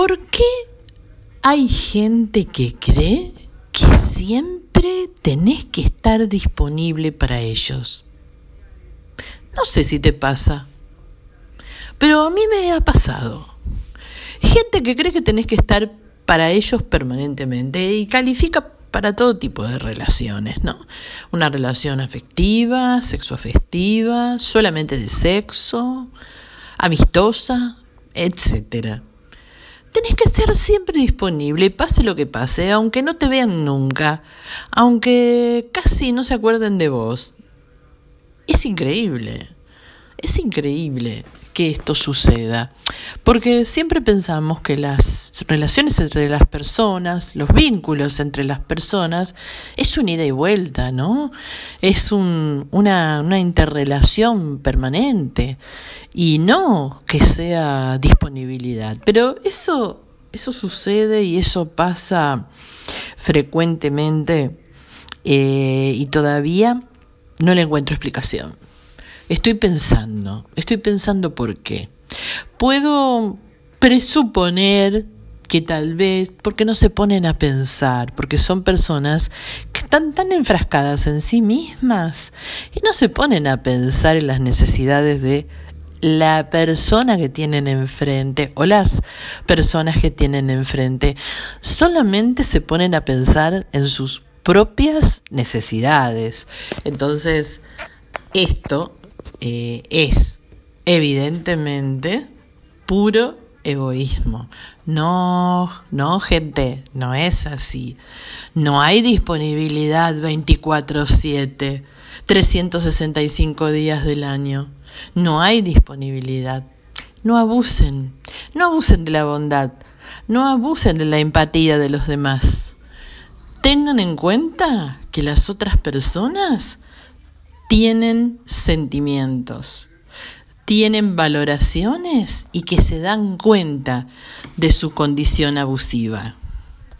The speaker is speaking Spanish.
¿Por qué hay gente que cree que siempre tenés que estar disponible para ellos? No sé si te pasa, pero a mí me ha pasado. Gente que cree que tenés que estar para ellos permanentemente y califica para todo tipo de relaciones, ¿no? Una relación afectiva, sexoafectiva, solamente de sexo, amistosa, etcétera. Tenés que estar siempre disponible, pase lo que pase, aunque no te vean nunca, aunque casi no se acuerden de vos. Es increíble, es increíble que esto suceda, porque siempre pensamos que las relaciones entre las personas, los vínculos entre las personas, es un ida y vuelta, ¿no? Es un, una, una interrelación permanente y no que sea disponibilidad. Pero eso, eso sucede y eso pasa frecuentemente eh, y todavía no le encuentro explicación. Estoy pensando, estoy pensando por qué. Puedo presuponer que tal vez, porque no se ponen a pensar, porque son personas que están tan enfrascadas en sí mismas y no se ponen a pensar en las necesidades de la persona que tienen enfrente o las personas que tienen enfrente. Solamente se ponen a pensar en sus propias necesidades. Entonces, esto eh, es evidentemente puro egoísmo. No, no, gente, no es así. No hay disponibilidad 24/7, 365 días del año. No hay disponibilidad. No abusen, no abusen de la bondad, no abusen de la empatía de los demás. Tengan en cuenta que las otras personas tienen sentimientos, tienen valoraciones y que se dan cuenta de su condición abusiva.